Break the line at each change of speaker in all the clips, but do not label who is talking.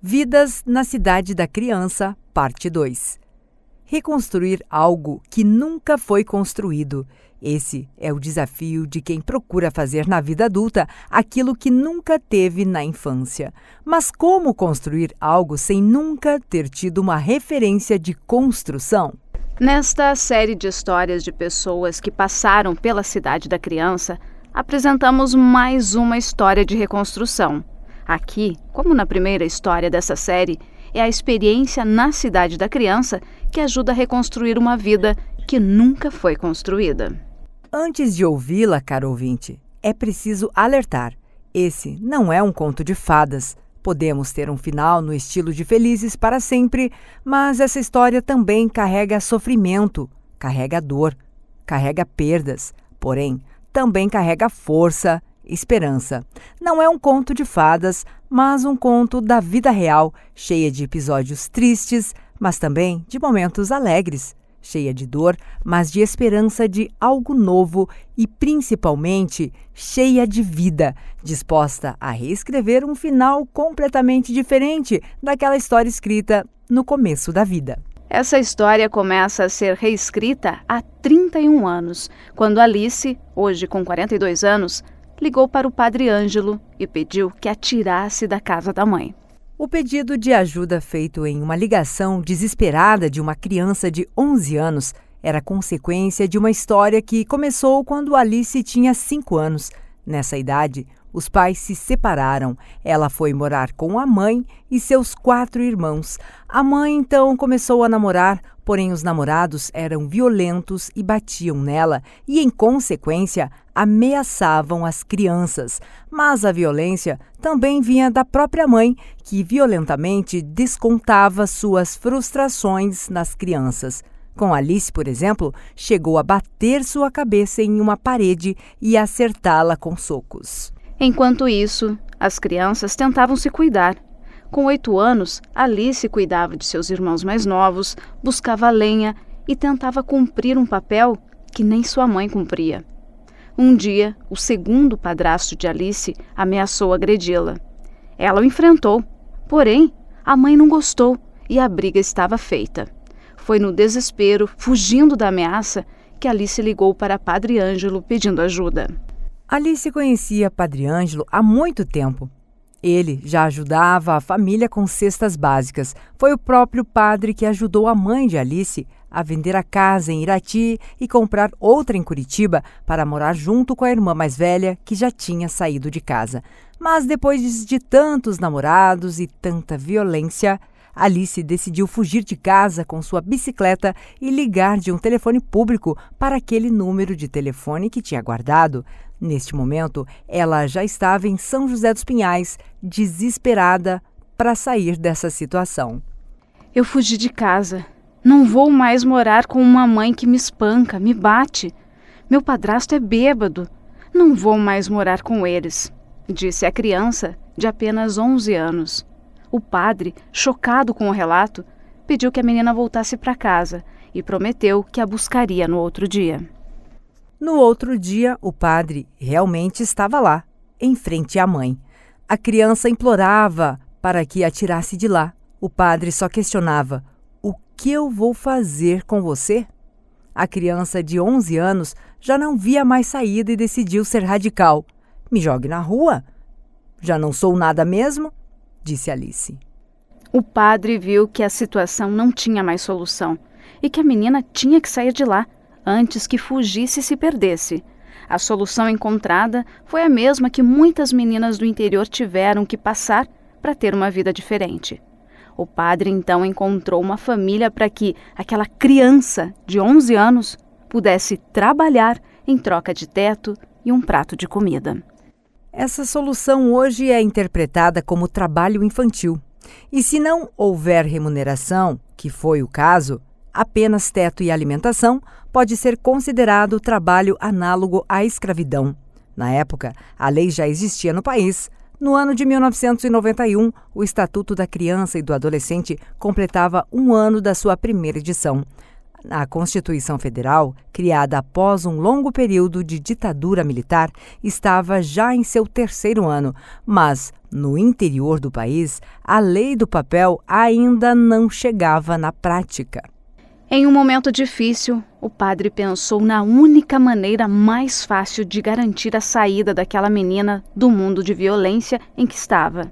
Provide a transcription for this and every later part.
Vidas na Cidade da Criança, Parte 2 Reconstruir algo que nunca foi construído. Esse é o desafio de quem procura fazer na vida adulta aquilo que nunca teve na infância. Mas como construir algo sem nunca ter tido uma referência de construção?
Nesta série de histórias de pessoas que passaram pela cidade da criança, apresentamos mais uma história de reconstrução. Aqui, como na primeira história dessa série, é a experiência na cidade da criança que ajuda a reconstruir uma vida que nunca foi construída.
Antes de ouvi-la, caro ouvinte, é preciso alertar: esse não é um conto de fadas. Podemos ter um final no estilo de Felizes para sempre, mas essa história também carrega sofrimento, carrega dor, carrega perdas, porém, também carrega força, Esperança. Não é um conto de fadas, mas um conto da vida real, cheia de episódios tristes, mas também de momentos alegres, cheia de dor, mas de esperança de algo novo e principalmente cheia de vida, disposta a reescrever um final completamente diferente daquela história escrita no começo da vida.
Essa história começa a ser reescrita há 31 anos, quando Alice, hoje com 42 anos, ligou para o padre Ângelo e pediu que a tirasse da casa da mãe.
O pedido de ajuda feito em uma ligação desesperada de uma criança de 11 anos era consequência de uma história que começou quando Alice tinha 5 anos. Nessa idade, os pais se separaram. Ela foi morar com a mãe e seus quatro irmãos. A mãe então começou a namorar, porém os namorados eram violentos e batiam nela e, em consequência, ameaçavam as crianças. Mas a violência também vinha da própria mãe, que violentamente descontava suas frustrações nas crianças. Com Alice, por exemplo, chegou a bater sua cabeça em uma parede e acertá-la com socos.
Enquanto isso, as crianças tentavam se cuidar. Com oito anos, Alice cuidava de seus irmãos mais novos, buscava lenha e tentava cumprir um papel que nem sua mãe cumpria. Um dia, o segundo padrasto de Alice ameaçou agredi-la. Ela o enfrentou, porém, a mãe não gostou e a briga estava feita. Foi no desespero, fugindo da ameaça, que Alice ligou para Padre Ângelo pedindo ajuda.
Alice conhecia Padre Ângelo há muito tempo. Ele já ajudava a família com cestas básicas. Foi o próprio padre que ajudou a mãe de Alice a vender a casa em Irati e comprar outra em Curitiba para morar junto com a irmã mais velha, que já tinha saído de casa. Mas depois de tantos namorados e tanta violência, Alice decidiu fugir de casa com sua bicicleta e ligar de um telefone público para aquele número de telefone que tinha guardado. Neste momento, ela já estava em São José dos Pinhais, desesperada para sair dessa situação.
Eu fugi de casa. Não vou mais morar com uma mãe que me espanca, me bate. Meu padrasto é bêbado. Não vou mais morar com eles, disse a criança de apenas 11 anos. O padre, chocado com o relato, pediu que a menina voltasse para casa e prometeu que a buscaria no outro dia.
No outro dia, o padre realmente estava lá, em frente à mãe. A criança implorava para que a tirasse de lá. O padre só questionava: O que eu vou fazer com você? A criança de 11 anos já não via mais saída e decidiu ser radical. Me jogue na rua? Já não sou nada mesmo? disse Alice.
O padre viu que a situação não tinha mais solução e que a menina tinha que sair de lá antes que fugisse e se perdesse. A solução encontrada foi a mesma que muitas meninas do interior tiveram que passar para ter uma vida diferente. O padre então encontrou uma família para que aquela criança de 11 anos pudesse trabalhar em troca de teto e um prato de comida.
Essa solução hoje é interpretada como trabalho infantil. E se não houver remuneração, que foi o caso, apenas teto e alimentação, pode ser considerado trabalho análogo à escravidão. Na época, a lei já existia no país. No ano de 1991, o Estatuto da Criança e do Adolescente completava um ano da sua primeira edição. A Constituição Federal, criada após um longo período de ditadura militar, estava já em seu terceiro ano, mas no interior do país, a lei do papel ainda não chegava na prática.
Em um momento difícil, o padre pensou na única maneira mais fácil de garantir a saída daquela menina do mundo de violência em que estava.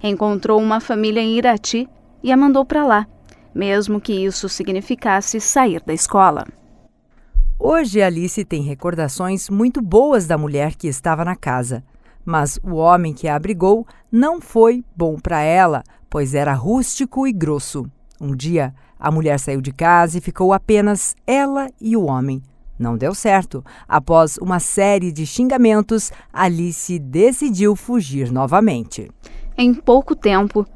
Encontrou uma família em Irati e a mandou para lá, mesmo que isso significasse sair da escola.
Hoje Alice tem recordações muito boas da mulher que estava na casa, mas o homem que a abrigou não foi bom para ela, pois era rústico e grosso. Um dia, a mulher saiu de casa e ficou apenas ela e o homem. Não deu certo. Após uma série de xingamentos, Alice decidiu fugir novamente.
Em pouco tempo,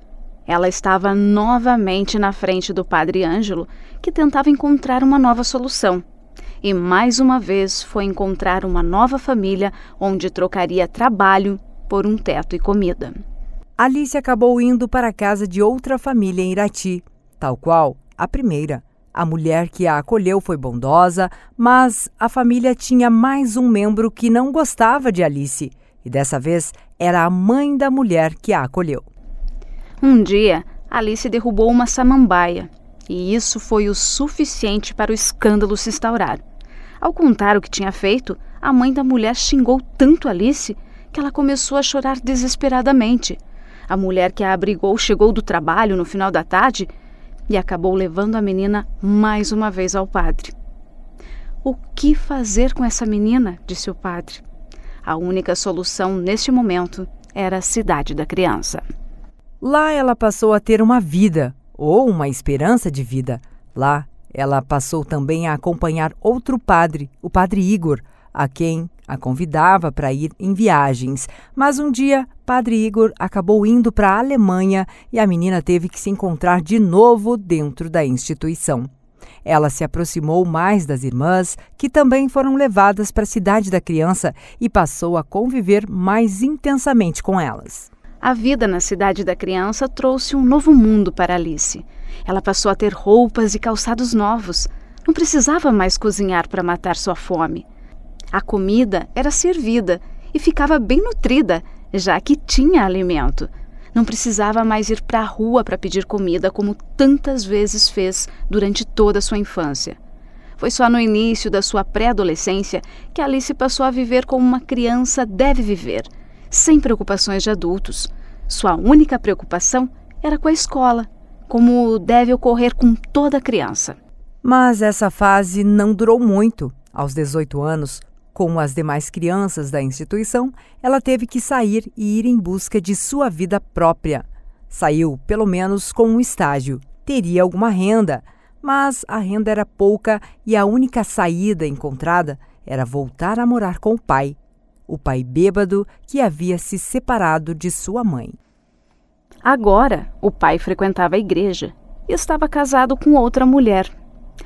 ela estava novamente na frente do padre Ângelo, que tentava encontrar uma nova solução. E mais uma vez foi encontrar uma nova família onde trocaria trabalho por um teto e comida.
Alice acabou indo para a casa de outra família em Irati, tal qual a primeira. A mulher que a acolheu foi bondosa, mas a família tinha mais um membro que não gostava de Alice, e dessa vez era a mãe da mulher que a acolheu.
Um dia, Alice derrubou uma samambaia, e isso foi o suficiente para o escândalo se instaurar. Ao contar o que tinha feito, a mãe da mulher xingou tanto Alice que ela começou a chorar desesperadamente. A mulher que a abrigou chegou do trabalho no final da tarde e acabou levando a menina mais uma vez ao padre. O que fazer com essa menina? disse o padre. A única solução neste momento era a cidade da criança.
Lá ela passou a ter uma vida, ou uma esperança de vida. Lá ela passou também a acompanhar outro padre, o padre Igor, a quem a convidava para ir em viagens, mas um dia Padre Igor acabou indo para a Alemanha e a menina teve que se encontrar de novo dentro da instituição. Ela se aproximou mais das irmãs, que também foram levadas para a cidade da criança, e passou a conviver mais intensamente com elas.
A vida na cidade da criança trouxe um novo mundo para Alice. Ela passou a ter roupas e calçados novos. Não precisava mais cozinhar para matar sua fome. A comida era servida e ficava bem nutrida, já que tinha alimento. Não precisava mais ir para a rua para pedir comida como tantas vezes fez durante toda a sua infância. Foi só no início da sua pré-adolescência que Alice passou a viver como uma criança deve viver, sem preocupações de adultos. Sua única preocupação era com a escola, como deve ocorrer com toda criança.
Mas essa fase não durou muito. Aos 18 anos, como as demais crianças da instituição, ela teve que sair e ir em busca de sua vida própria. Saiu, pelo menos, com um estágio. Teria alguma renda, mas a renda era pouca e a única saída encontrada era voltar a morar com o pai, o pai bêbado que havia se separado de sua mãe.
Agora, o pai frequentava a igreja e estava casado com outra mulher.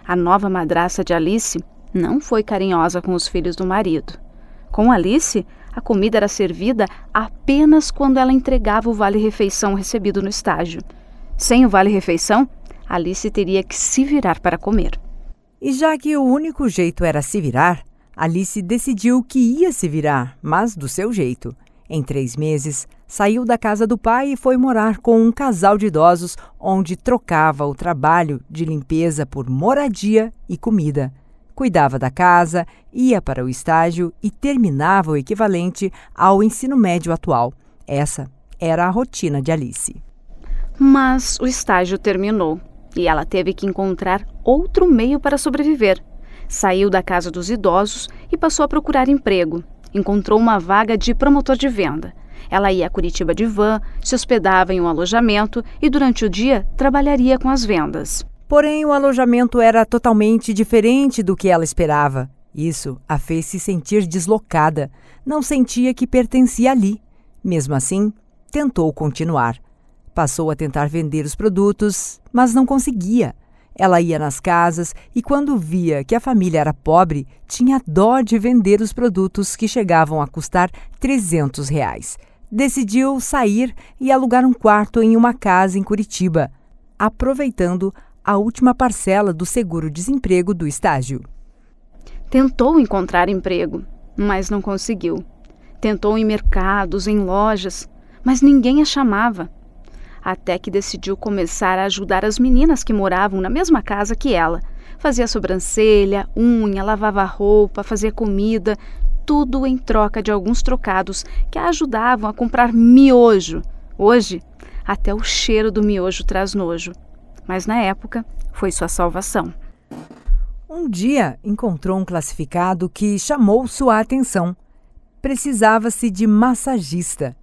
A nova madraça de Alice não foi carinhosa com os filhos do marido. Com Alice, a comida era servida apenas quando ela entregava o vale-refeição recebido no estágio. Sem o vale-refeição, Alice teria que se virar para comer.
E já que o único jeito era se virar, Alice decidiu que ia se virar, mas do seu jeito. Em três meses, saiu da casa do pai e foi morar com um casal de idosos, onde trocava o trabalho de limpeza por moradia e comida cuidava da casa, ia para o estágio e terminava o equivalente ao ensino médio atual. Essa era a rotina de Alice.
Mas o estágio terminou e ela teve que encontrar outro meio para sobreviver. Saiu da casa dos idosos e passou a procurar emprego. Encontrou uma vaga de promotor de venda. Ela ia a Curitiba de van, se hospedava em um alojamento e durante o dia trabalharia com as vendas.
Porém, o alojamento era totalmente diferente do que ela esperava. Isso a fez se sentir deslocada. Não sentia que pertencia ali. Mesmo assim, tentou continuar. Passou a tentar vender os produtos, mas não conseguia. Ela ia nas casas e, quando via que a família era pobre, tinha dó de vender os produtos que chegavam a custar 300 reais. Decidiu sair e alugar um quarto em uma casa em Curitiba, aproveitando a última parcela do seguro-desemprego do estágio.
Tentou encontrar emprego, mas não conseguiu. Tentou em mercados, em lojas, mas ninguém a chamava. Até que decidiu começar a ajudar as meninas que moravam na mesma casa que ela. Fazia sobrancelha, unha, lavava roupa, fazia comida, tudo em troca de alguns trocados que a ajudavam a comprar miojo. Hoje, até o cheiro do miojo traz nojo. Mas na época, foi sua salvação.
Um dia encontrou um classificado que chamou sua atenção. Precisava-se de massagista.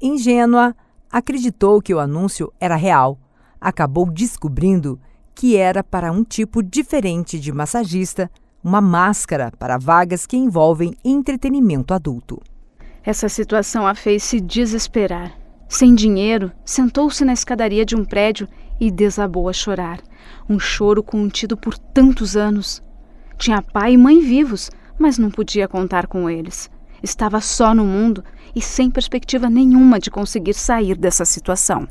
Ingênua, acreditou que o anúncio era real. Acabou descobrindo que era para um tipo diferente de massagista, uma máscara para vagas que envolvem entretenimento adulto.
Essa situação a fez se desesperar. Sem dinheiro, sentou-se na escadaria de um prédio e desabou a chorar. Um choro contido por tantos anos. Tinha pai e mãe vivos, mas não podia contar com eles. Estava só no mundo e sem perspectiva nenhuma de conseguir sair dessa situação.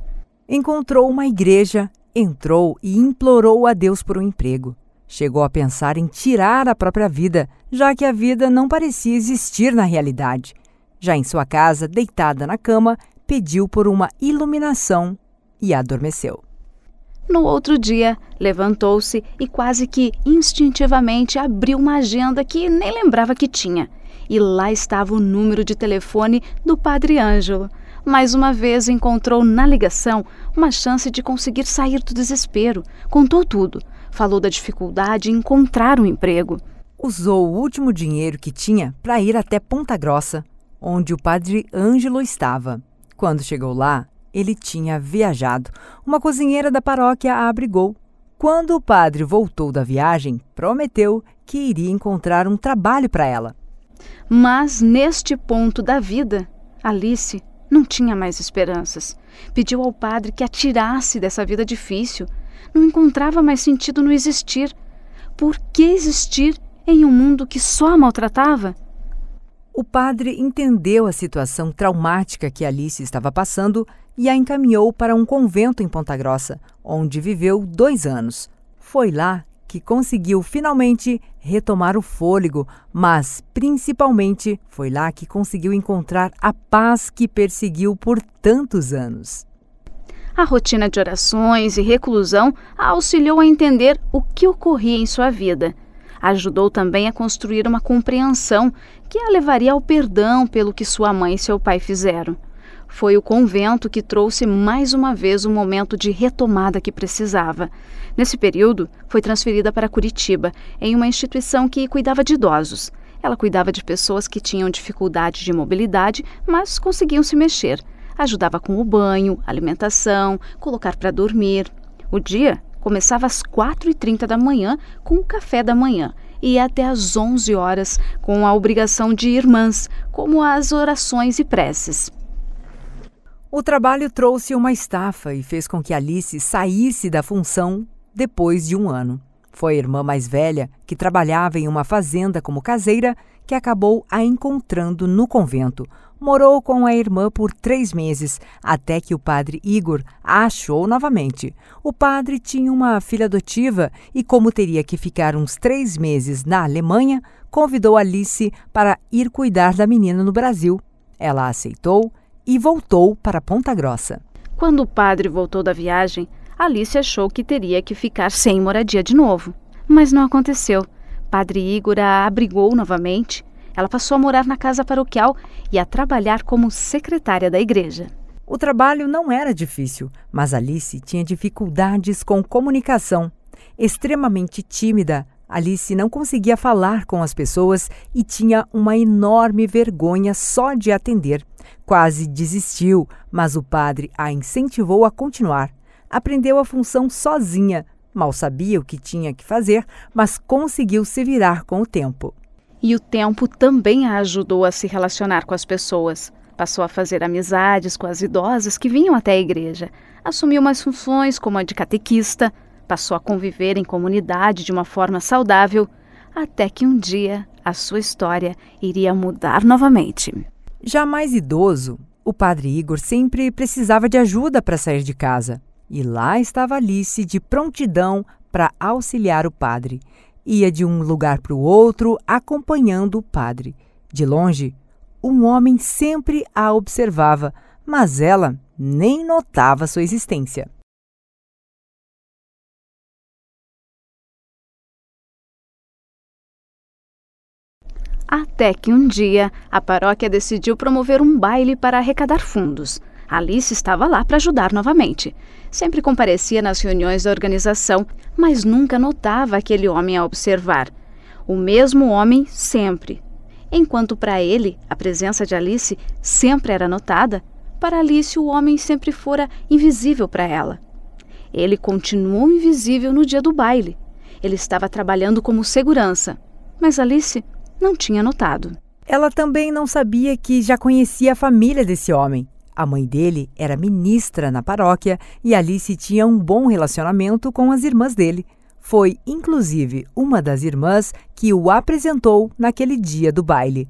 Encontrou uma igreja, entrou e implorou a Deus por um emprego. Chegou a pensar em tirar a própria vida, já que a vida não parecia existir na realidade. Já em sua casa, deitada na cama, pediu por uma iluminação e adormeceu.
No outro dia, levantou-se e quase que instintivamente abriu uma agenda que nem lembrava que tinha. E lá estava o número de telefone do Padre Ângelo. Mais uma vez encontrou na ligação uma chance de conseguir sair do desespero. Contou tudo. Falou da dificuldade em encontrar um emprego.
Usou o último dinheiro que tinha para ir até Ponta Grossa, onde o Padre Ângelo estava. Quando chegou lá, ele tinha viajado. Uma cozinheira da paróquia a abrigou. Quando o padre voltou da viagem, prometeu que iria encontrar um trabalho para ela.
Mas neste ponto da vida, Alice não tinha mais esperanças. Pediu ao padre que a tirasse dessa vida difícil. Não encontrava mais sentido no existir. Por que existir em um mundo que só a maltratava?
O padre entendeu a situação traumática que Alice estava passando e a encaminhou para um convento em Ponta Grossa, onde viveu dois anos. Foi lá que conseguiu finalmente retomar o fôlego, mas principalmente foi lá que conseguiu encontrar a paz que perseguiu por tantos anos.
A rotina de orações e reclusão a auxiliou a entender o que ocorria em sua vida ajudou também a construir uma compreensão que a levaria ao perdão pelo que sua mãe e seu pai fizeram. Foi o convento que trouxe mais uma vez o momento de retomada que precisava. Nesse período, foi transferida para Curitiba, em uma instituição que cuidava de idosos. Ela cuidava de pessoas que tinham dificuldade de mobilidade, mas conseguiam se mexer. Ajudava com o banho, alimentação, colocar para dormir. O dia começava às 4h30 da manhã com o café da manhã e até às 11 horas com a obrigação de irmãs, como as orações e preces.
O trabalho trouxe uma estafa e fez com que Alice saísse da função depois de um ano. Foi a irmã mais velha, que trabalhava em uma fazenda como caseira, que acabou a encontrando no convento, morou com a irmã por três meses, até que o padre Igor a achou novamente. O padre tinha uma filha adotiva e, como teria que ficar uns três meses na Alemanha, convidou Alice para ir cuidar da menina no Brasil. Ela aceitou e voltou para Ponta Grossa.
Quando o padre voltou da viagem, Alice achou que teria que ficar sem moradia de novo. Mas não aconteceu. Padre Igor a abrigou novamente ela passou a morar na casa paroquial e a trabalhar como secretária da igreja.
O trabalho não era difícil, mas Alice tinha dificuldades com comunicação. Extremamente tímida, Alice não conseguia falar com as pessoas e tinha uma enorme vergonha só de atender. Quase desistiu, mas o padre a incentivou a continuar. Aprendeu a função sozinha. Mal sabia o que tinha que fazer, mas conseguiu se virar com o tempo.
E o tempo também a ajudou a se relacionar com as pessoas. Passou a fazer amizades com as idosas que vinham até a igreja. Assumiu mais funções como a de catequista. Passou a conviver em comunidade de uma forma saudável. Até que um dia a sua história iria mudar novamente.
Já mais idoso, o padre Igor sempre precisava de ajuda para sair de casa. e lá estava Alice de prontidão para auxiliar o padre. Ia de um lugar para o outro acompanhando o padre. De longe, um homem sempre a observava, mas ela nem notava sua existência.
Até que um dia a paróquia decidiu promover um baile para arrecadar fundos. Alice estava lá para ajudar novamente. Sempre comparecia nas reuniões da organização, mas nunca notava aquele homem a observar. O mesmo homem sempre. Enquanto para ele a presença de Alice sempre era notada, para Alice o homem sempre fora invisível para ela. Ele continuou invisível no dia do baile. Ele estava trabalhando como segurança, mas Alice não tinha notado.
Ela também não sabia que já conhecia a família desse homem. A mãe dele era ministra na paróquia e Alice tinha um bom relacionamento com as irmãs dele. Foi, inclusive, uma das irmãs que o apresentou naquele dia do baile.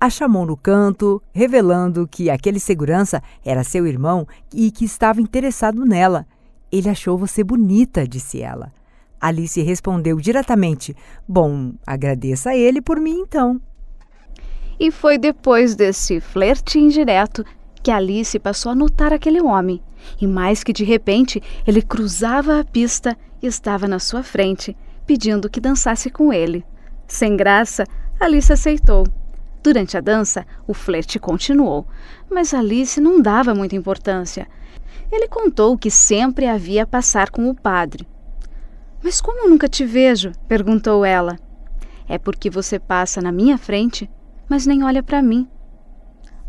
A chamou no canto, revelando que aquele segurança era seu irmão e que estava interessado nela. Ele achou você bonita, disse ela. Alice respondeu diretamente: Bom, agradeça a ele por mim então.
E foi depois desse flerte indireto que Alice passou a notar aquele homem. E mais que de repente ele cruzava a pista e estava na sua frente, pedindo que dançasse com ele. Sem graça, Alice aceitou. Durante a dança, o flerte continuou, mas Alice não dava muita importância. Ele contou que sempre havia passar com o padre, mas como eu nunca te vejo? perguntou ela. É porque você passa na minha frente, mas nem olha para mim.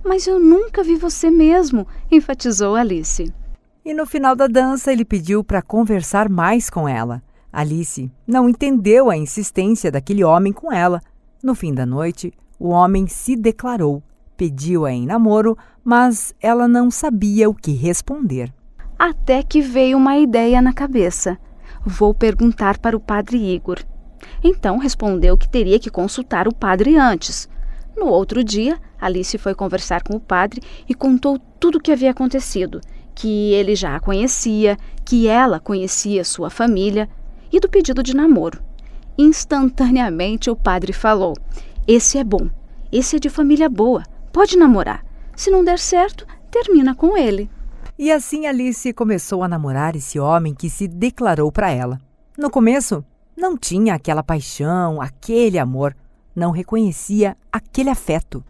Mas eu nunca vi você mesmo, enfatizou Alice.
E no final da dança ele pediu para conversar mais com ela. Alice não entendeu a insistência daquele homem com ela. No fim da noite, o homem se declarou, pediu-a em namoro, mas ela não sabia o que responder.
Até que veio uma ideia na cabeça. Vou perguntar para o padre Igor. Então respondeu que teria que consultar o padre antes. No outro dia, Alice foi conversar com o padre e contou tudo o que havia acontecido, que ele já a conhecia, que ela conhecia sua família e do pedido de namoro. Instantaneamente o padre falou: Esse é bom, esse é de família boa, pode namorar. Se não der certo, termina com ele.
E assim Alice começou a namorar esse homem que se declarou para ela. No começo, não tinha aquela paixão, aquele amor, não reconhecia aquele afeto.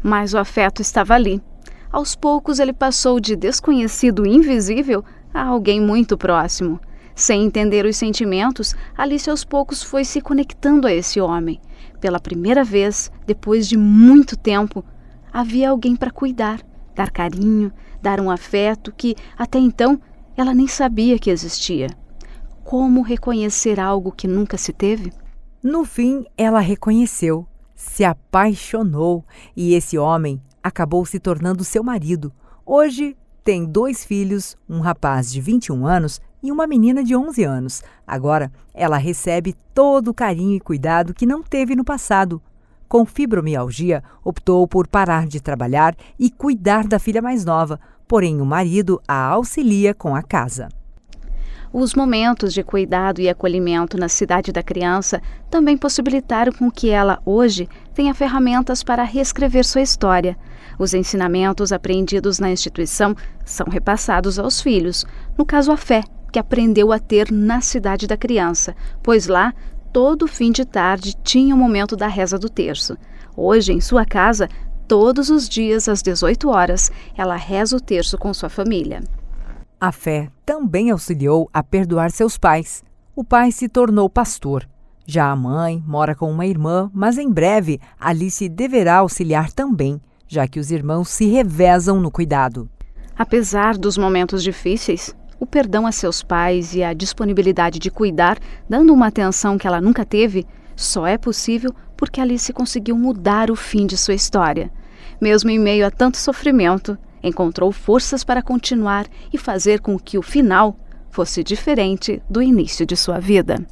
Mas o afeto estava ali. Aos poucos ele passou de desconhecido invisível a alguém muito próximo. Sem entender os sentimentos, Alice aos poucos foi se conectando a esse homem. Pela primeira vez, depois de muito tempo, havia alguém para cuidar, dar carinho, dar um afeto que, até então, ela nem sabia que existia. Como reconhecer algo que nunca se teve?
No fim, ela reconheceu, se apaixonou e esse homem acabou se tornando seu marido. Hoje tem dois filhos, um rapaz de 21 anos e uma menina de 11 anos. Agora, ela recebe todo o carinho e cuidado que não teve no passado. Com fibromialgia, optou por parar de trabalhar e cuidar da filha mais nova, porém o marido a auxilia com a casa.
Os momentos de cuidado e acolhimento na cidade da criança também possibilitaram com que ela, hoje, tenha ferramentas para reescrever sua história. Os ensinamentos aprendidos na instituição são repassados aos filhos, no caso a fé, que aprendeu a ter na cidade da criança, pois lá, todo fim de tarde, tinha o momento da reza do terço. Hoje, em sua casa, Todos os dias, às 18 horas, ela reza o terço com sua família.
A fé também auxiliou a perdoar seus pais. O pai se tornou pastor. Já a mãe mora com uma irmã, mas em breve Alice deverá auxiliar também, já que os irmãos se revezam no cuidado.
Apesar dos momentos difíceis, o perdão a seus pais e a disponibilidade de cuidar, dando uma atenção que ela nunca teve, só é possível porque Alice conseguiu mudar o fim de sua história. Mesmo em meio a tanto sofrimento, encontrou forças para continuar e fazer com que o final fosse diferente do início de sua vida.